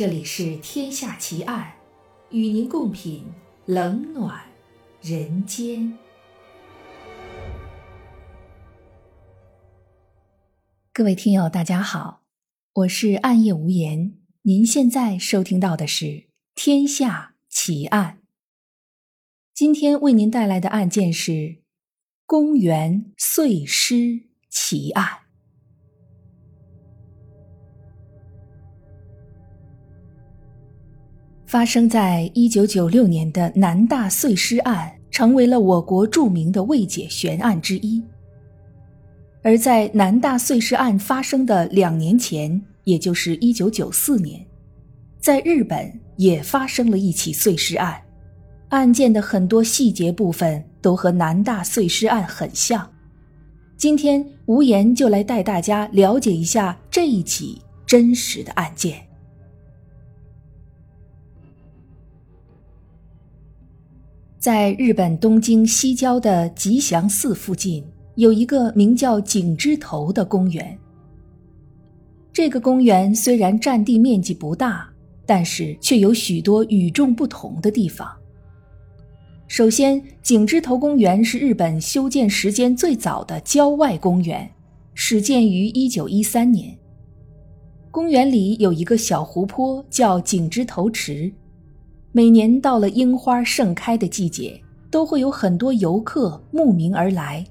这里是《天下奇案》，与您共品冷暖人间。各位听友，大家好，我是暗夜无言。您现在收听到的是《天下奇案》。今天为您带来的案件是公园碎尸奇案。发生在一九九六年的南大碎尸案，成为了我国著名的未解悬案之一。而在南大碎尸案发生的两年前，也就是一九九四年，在日本也发生了一起碎尸案，案件的很多细节部分都和南大碎尸案很像。今天，无言就来带大家了解一下这一起真实的案件。在日本东京西郊的吉祥寺附近，有一个名叫景之头的公园。这个公园虽然占地面积不大，但是却有许多与众不同的地方。首先，景之头公园是日本修建时间最早的郊外公园，始建于一九一三年。公园里有一个小湖泊，叫景之头池。每年到了樱花盛开的季节，都会有很多游客慕名而来，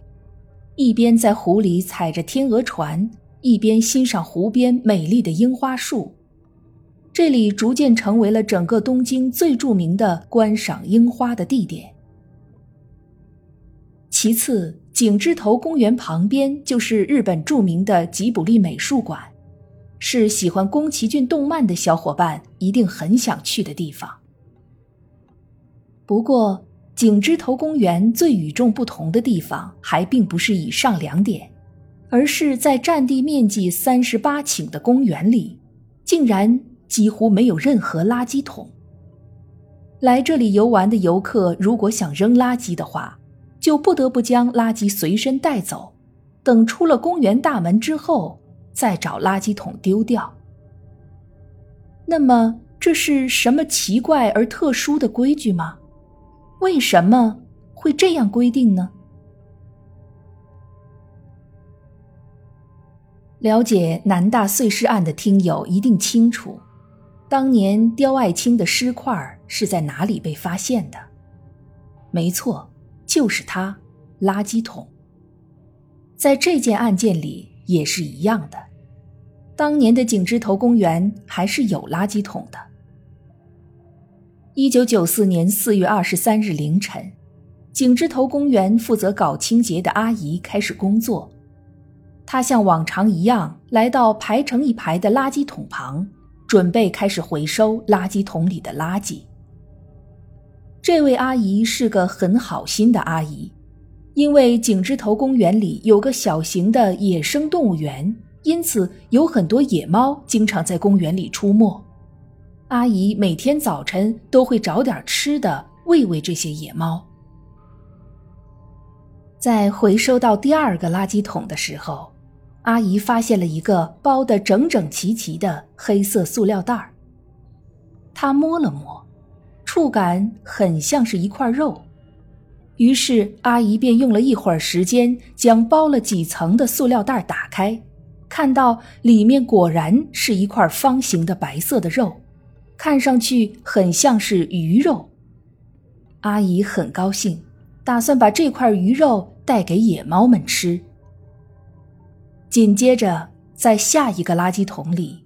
一边在湖里踩着天鹅船，一边欣赏湖边美丽的樱花树。这里逐渐成为了整个东京最著名的观赏樱花的地点。其次，景之头公园旁边就是日本著名的吉卜力美术馆，是喜欢宫崎骏动漫的小伙伴一定很想去的地方。不过，景之头公园最与众不同的地方还并不是以上两点，而是在占地面积三十八顷的公园里，竟然几乎没有任何垃圾桶。来这里游玩的游客如果想扔垃圾的话，就不得不将垃圾随身带走，等出了公园大门之后再找垃圾桶丢掉。那么，这是什么奇怪而特殊的规矩吗？为什么会这样规定呢？了解南大碎尸案的听友一定清楚，当年刁爱青的尸块是在哪里被发现的？没错，就是他——垃圾桶。在这件案件里也是一样的，当年的景芝头公园还是有垃圾桶的。一九九四年四月二十三日凌晨，景之头公园负责搞清洁的阿姨开始工作。她像往常一样来到排成一排的垃圾桶旁，准备开始回收垃圾桶里的垃圾。这位阿姨是个很好心的阿姨，因为景之头公园里有个小型的野生动物园，因此有很多野猫经常在公园里出没。阿姨每天早晨都会找点吃的喂喂这些野猫。在回收到第二个垃圾桶的时候，阿姨发现了一个包得整整齐齐的黑色塑料袋儿。她摸了摸，触感很像是一块肉，于是阿姨便用了一会儿时间，将包了几层的塑料袋打开，看到里面果然是一块方形的白色的肉。看上去很像是鱼肉，阿姨很高兴，打算把这块鱼肉带给野猫们吃。紧接着，在下一个垃圾桶里，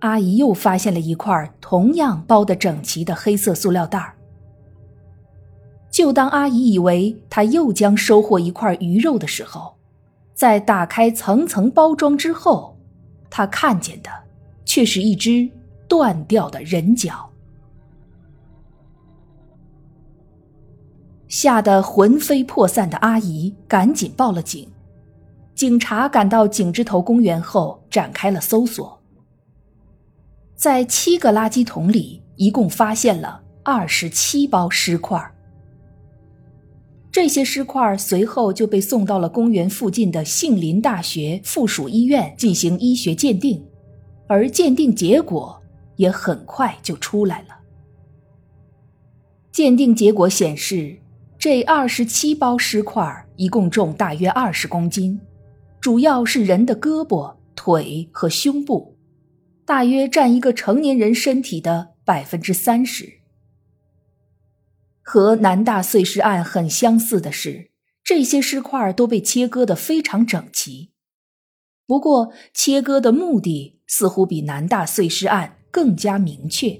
阿姨又发现了一块同样包得整齐的黑色塑料袋儿。就当阿姨以为她又将收获一块鱼肉的时候，在打开层层包装之后，她看见的却是一只。断掉的人脚，吓得魂飞魄散的阿姨赶紧报了警。警察赶到景之头公园后，展开了搜索。在七个垃圾桶里，一共发现了二十七包尸块。这些尸块随后就被送到了公园附近的杏林大学附属医院进行医学鉴定，而鉴定结果。也很快就出来了。鉴定结果显示，这二十七包尸块一共重大约二十公斤，主要是人的胳膊、腿和胸部，大约占一个成年人身体的百分之三十。和南大碎尸案很相似的是，这些尸块都被切割得非常整齐。不过，切割的目的似乎比南大碎尸案更加明确。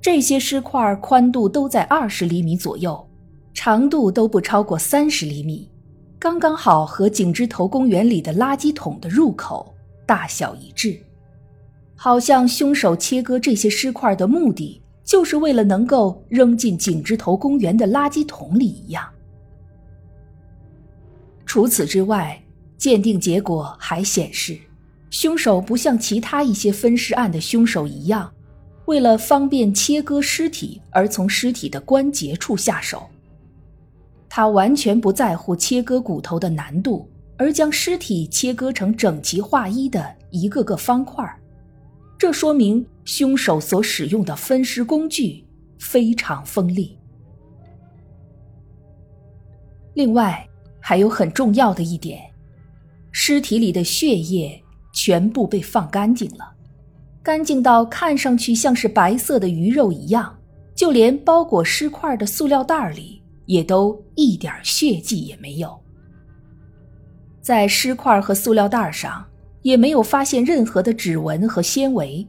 这些尸块宽度都在二十厘米左右，长度都不超过三十厘米，刚刚好和景之头公园里的垃圾桶的入口大小一致。好像凶手切割这些尸块的目的，就是为了能够扔进景之头公园的垃圾桶里一样。除此之外，鉴定结果还显示，凶手不像其他一些分尸案的凶手一样，为了方便切割尸体而从尸体的关节处下手。他完全不在乎切割骨头的难度，而将尸体切割成整齐划一的一个个方块。这说明凶手所使用的分尸工具非常锋利。另外，还有很重要的一点。尸体里的血液全部被放干净了，干净到看上去像是白色的鱼肉一样，就连包裹尸块的塑料袋里也都一点血迹也没有。在尸块和塑料袋上也没有发现任何的指纹和纤维，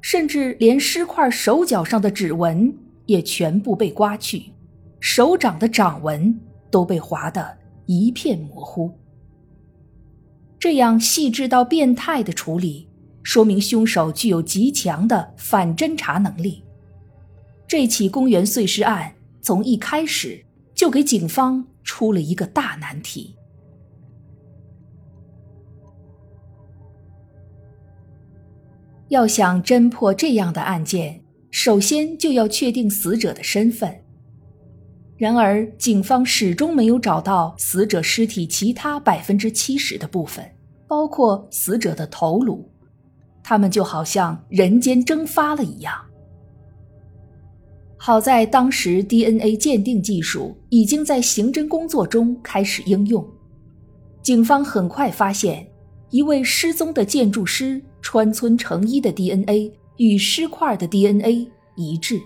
甚至连尸块手脚上的指纹也全部被刮去，手掌的掌纹都被划得一片模糊。这样细致到变态的处理，说明凶手具有极强的反侦查能力。这起公园碎尸案从一开始就给警方出了一个大难题。要想侦破这样的案件，首先就要确定死者的身份。然而，警方始终没有找到死者尸体其他百分之七十的部分，包括死者的头颅，他们就好像人间蒸发了一样。好在当时 DNA 鉴定技术已经在刑侦工作中开始应用，警方很快发现一位失踪的建筑师川村成一的 DNA 与尸块的 DNA 一致。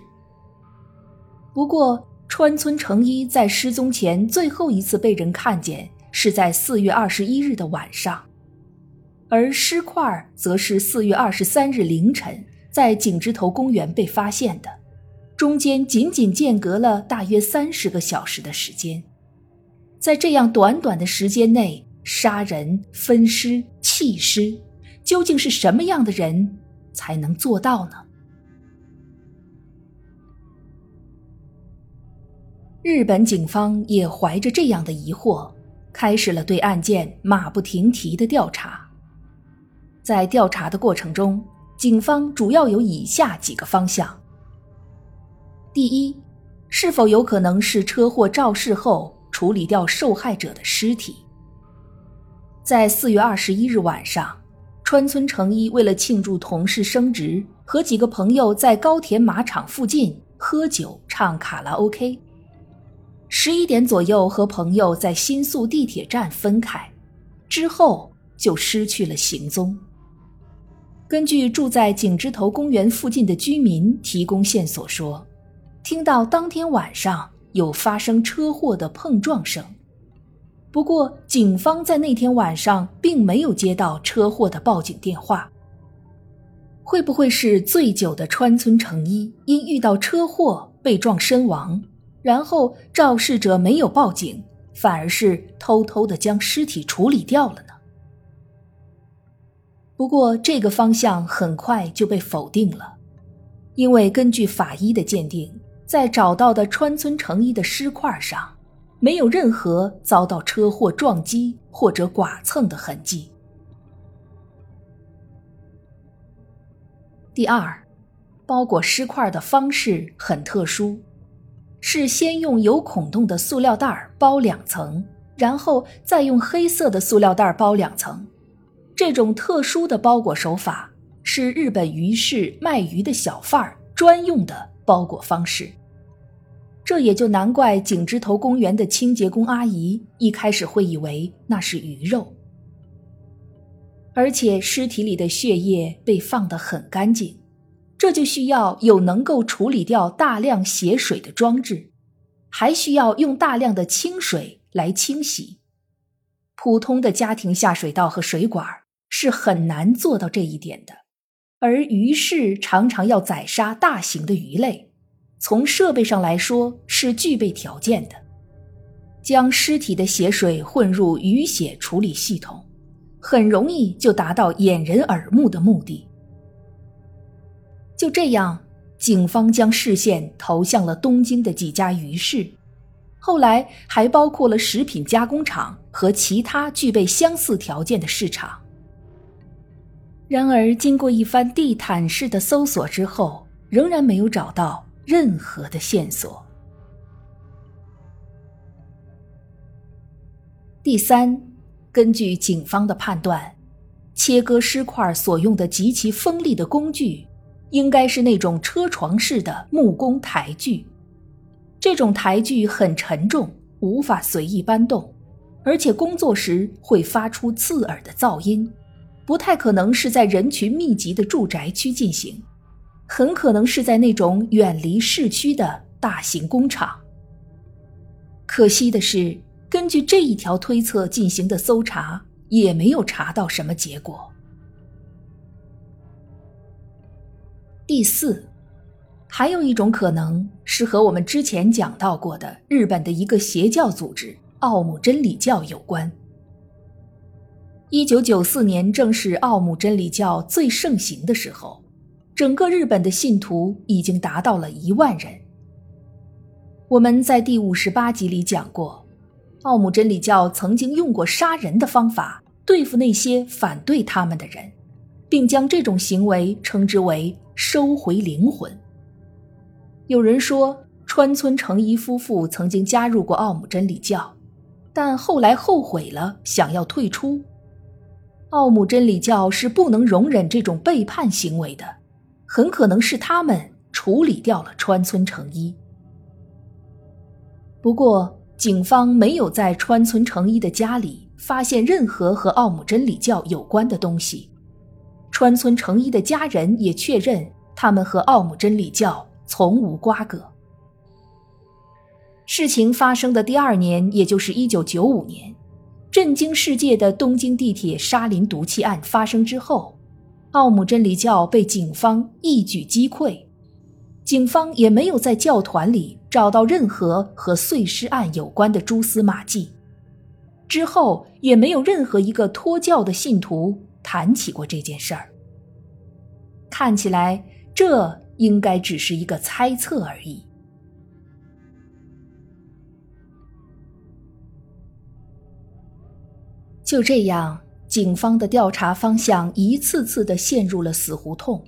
不过，川村成一在失踪前最后一次被人看见是在四月二十一日的晚上，而尸块则是四月二十三日凌晨在景之头公园被发现的，中间仅仅间隔了大约三十个小时的时间。在这样短短的时间内杀人、分尸、弃尸，究竟是什么样的人才能做到呢？日本警方也怀着这样的疑惑，开始了对案件马不停蹄的调查。在调查的过程中，警方主要有以下几个方向：第一，是否有可能是车祸肇事后处理掉受害者的尸体？在四月二十一日晚上，川村成一为了庆祝同事升职，和几个朋友在高田马场附近喝酒唱卡拉 OK。十一点左右和朋友在新宿地铁站分开，之后就失去了行踪。根据住在景之头公园附近的居民提供线索说，听到当天晚上有发生车祸的碰撞声，不过警方在那天晚上并没有接到车祸的报警电话。会不会是醉酒的川村成一因遇到车祸被撞身亡？然后肇事者没有报警，反而是偷偷的将尸体处理掉了呢。不过这个方向很快就被否定了，因为根据法医的鉴定，在找到的川村成一的尸块上，没有任何遭到车祸撞击或者剐蹭的痕迹。第二，包裹尸块的方式很特殊。是先用有孔洞的塑料袋包两层，然后再用黑色的塑料袋包两层。这种特殊的包裹手法是日本鱼市卖鱼的小贩专用的包裹方式。这也就难怪景之头公园的清洁工阿姨一开始会以为那是鱼肉，而且尸体里的血液被放得很干净，这就需要有能够处理掉大量血水的装置，还需要用大量的清水来清洗。普通的家庭下水道和水管是很难做到这一点的，而鱼市常常要宰杀大型的鱼类。从设备上来说是具备条件的，将尸体的血水混入鱼血处理系统，很容易就达到掩人耳目的目的。就这样，警方将视线投向了东京的几家鱼市，后来还包括了食品加工厂和其他具备相似条件的市场。然而，经过一番地毯式的搜索之后，仍然没有找到。任何的线索。第三，根据警方的判断，切割尸块所用的极其锋利的工具，应该是那种车床式的木工台锯。这种台锯很沉重，无法随意搬动，而且工作时会发出刺耳的噪音，不太可能是在人群密集的住宅区进行。很可能是在那种远离市区的大型工厂。可惜的是，根据这一条推测进行的搜查，也没有查到什么结果。第四，还有一种可能是和我们之前讲到过的日本的一个邪教组织奥姆真理教有关。一九九四年正是奥姆真理教最盛行的时候。整个日本的信徒已经达到了一万人。我们在第五十八集里讲过，奥姆真理教曾经用过杀人的方法对付那些反对他们的人，并将这种行为称之为“收回灵魂”。有人说，川村诚一夫妇曾经加入过奥姆真理教，但后来后悔了，想要退出。奥姆真理教是不能容忍这种背叛行为的。很可能是他们处理掉了川村诚一。不过，警方没有在川村诚一的家里发现任何和奥姆真理教有关的东西。川村诚一的家人也确认，他们和奥姆真理教从无瓜葛。事情发生的第二年，也就是一九九五年，震惊世界的东京地铁沙林毒气案发生之后。奥姆真理教被警方一举击溃，警方也没有在教团里找到任何和碎尸案有关的蛛丝马迹。之后也没有任何一个脱教的信徒谈起过这件事儿。看起来，这应该只是一个猜测而已。就这样。警方的调查方向一次次的陷入了死胡同，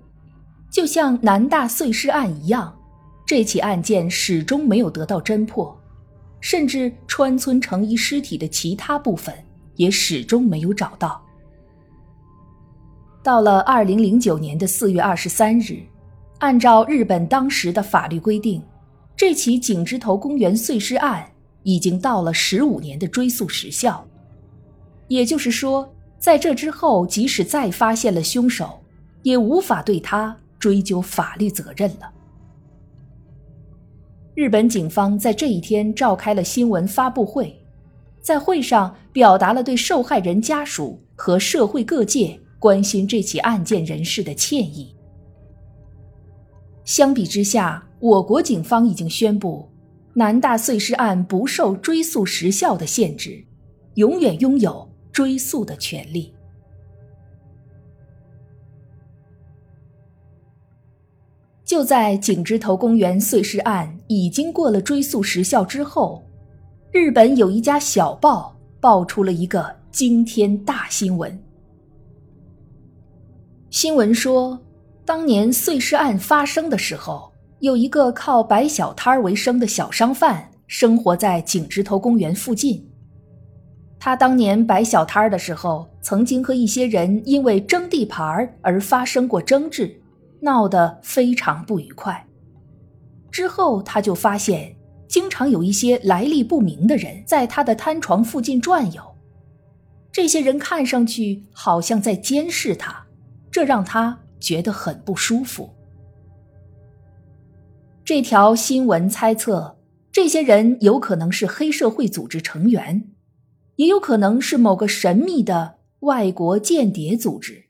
就像南大碎尸案一样，这起案件始终没有得到侦破，甚至川村成一尸体的其他部分也始终没有找到。到了二零零九年的四月二十三日，按照日本当时的法律规定，这起井之头公园碎尸案已经到了十五年的追诉时效，也就是说。在这之后，即使再发现了凶手，也无法对他追究法律责任了。日本警方在这一天召开了新闻发布会，在会上表达了对受害人家属和社会各界关心这起案件人士的歉意。相比之下，我国警方已经宣布，南大碎尸案不受追诉时效的限制，永远拥有。追诉的权利。就在井之头公园碎尸案已经过了追诉时效之后，日本有一家小报爆出了一个惊天大新闻。新闻说，当年碎尸案发生的时候，有一个靠摆小摊儿为生的小商贩生活在井之头公园附近。他当年摆小摊儿的时候，曾经和一些人因为争地盘而发生过争执，闹得非常不愉快。之后，他就发现，经常有一些来历不明的人在他的摊床附近转悠，这些人看上去好像在监视他，这让他觉得很不舒服。这条新闻猜测，这些人有可能是黑社会组织成员，也有可能是某个神秘的外国间谍组织，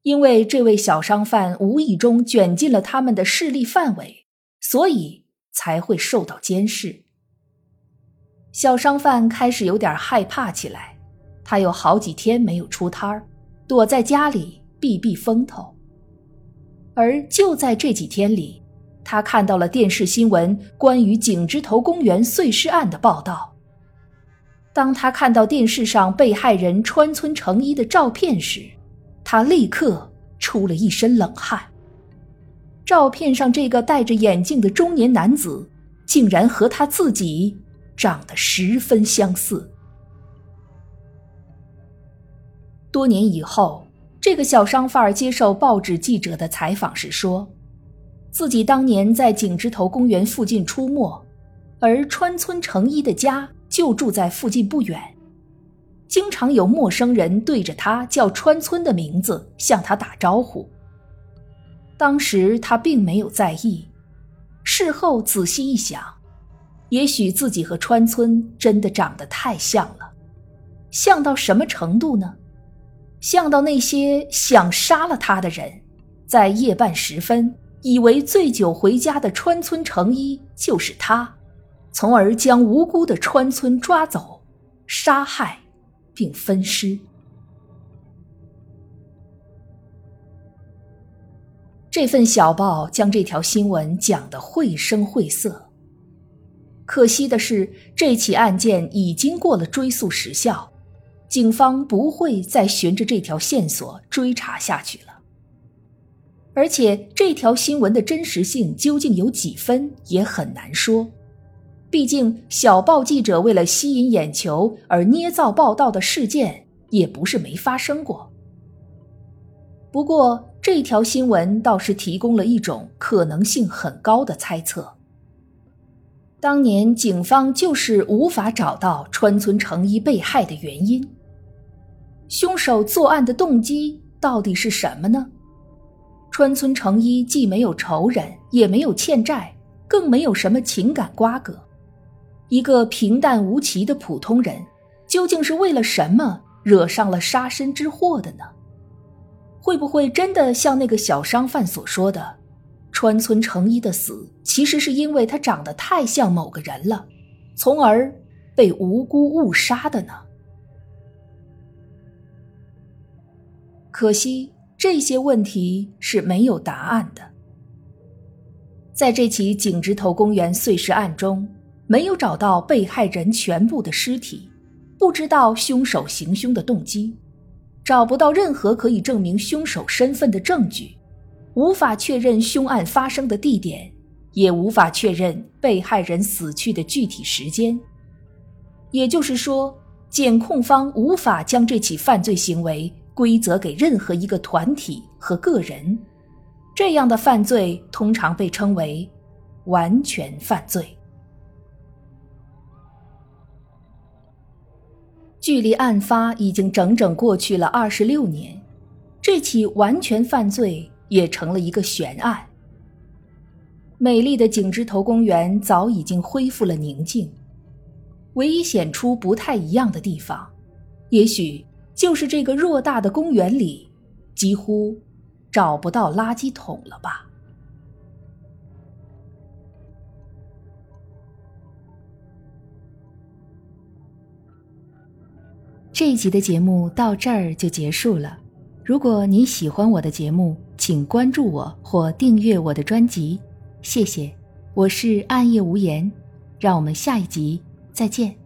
因为这位小商贩无意中卷进了他们的势力范围。所以才会受到监视。小商贩开始有点害怕起来，他有好几天没有出摊儿，躲在家里避避风头。而就在这几天里，他看到了电视新闻关于景之头公园碎尸案的报道。当他看到电视上被害人川村成一的照片时，他立刻出了一身冷汗。照片上这个戴着眼镜的中年男子，竟然和他自己长得十分相似。多年以后，这个小商贩接受报纸记者的采访时说，自己当年在景芝头公园附近出没，而川村成一的家就住在附近不远，经常有陌生人对着他叫川村的名字向他打招呼。当时他并没有在意，事后仔细一想，也许自己和川村真的长得太像了，像到什么程度呢？像到那些想杀了他的人，在夜半时分以为醉酒回家的川村成一就是他，从而将无辜的川村抓走、杀害，并分尸。这份小报将这条新闻讲得绘声绘色。可惜的是，这起案件已经过了追诉时效，警方不会再循着这条线索追查下去了。而且，这条新闻的真实性究竟有几分也很难说。毕竟，小报记者为了吸引眼球而捏造报道的事件也不是没发生过。不过，这条新闻倒是提供了一种可能性很高的猜测：当年警方就是无法找到川村成一被害的原因。凶手作案的动机到底是什么呢？川村成一既没有仇人，也没有欠债，更没有什么情感瓜葛，一个平淡无奇的普通人，究竟是为了什么惹上了杀身之祸的呢？会不会真的像那个小商贩所说的，川村成一的死其实是因为他长得太像某个人了，从而被无辜误杀的呢？可惜这些问题是没有答案的。在这起井直头公园碎尸案中，没有找到被害人全部的尸体，不知道凶手行凶的动机。找不到任何可以证明凶手身份的证据，无法确认凶案发生的地点，也无法确认被害人死去的具体时间。也就是说，检控方无法将这起犯罪行为规则给任何一个团体和个人。这样的犯罪通常被称为完全犯罪。距离案发已经整整过去了二十六年，这起完全犯罪也成了一个悬案。美丽的景芝头公园早已经恢复了宁静，唯一显出不太一样的地方，也许就是这个偌大的公园里几乎找不到垃圾桶了吧。这一集的节目到这儿就结束了。如果你喜欢我的节目，请关注我或订阅我的专辑，谢谢。我是暗夜无言，让我们下一集再见。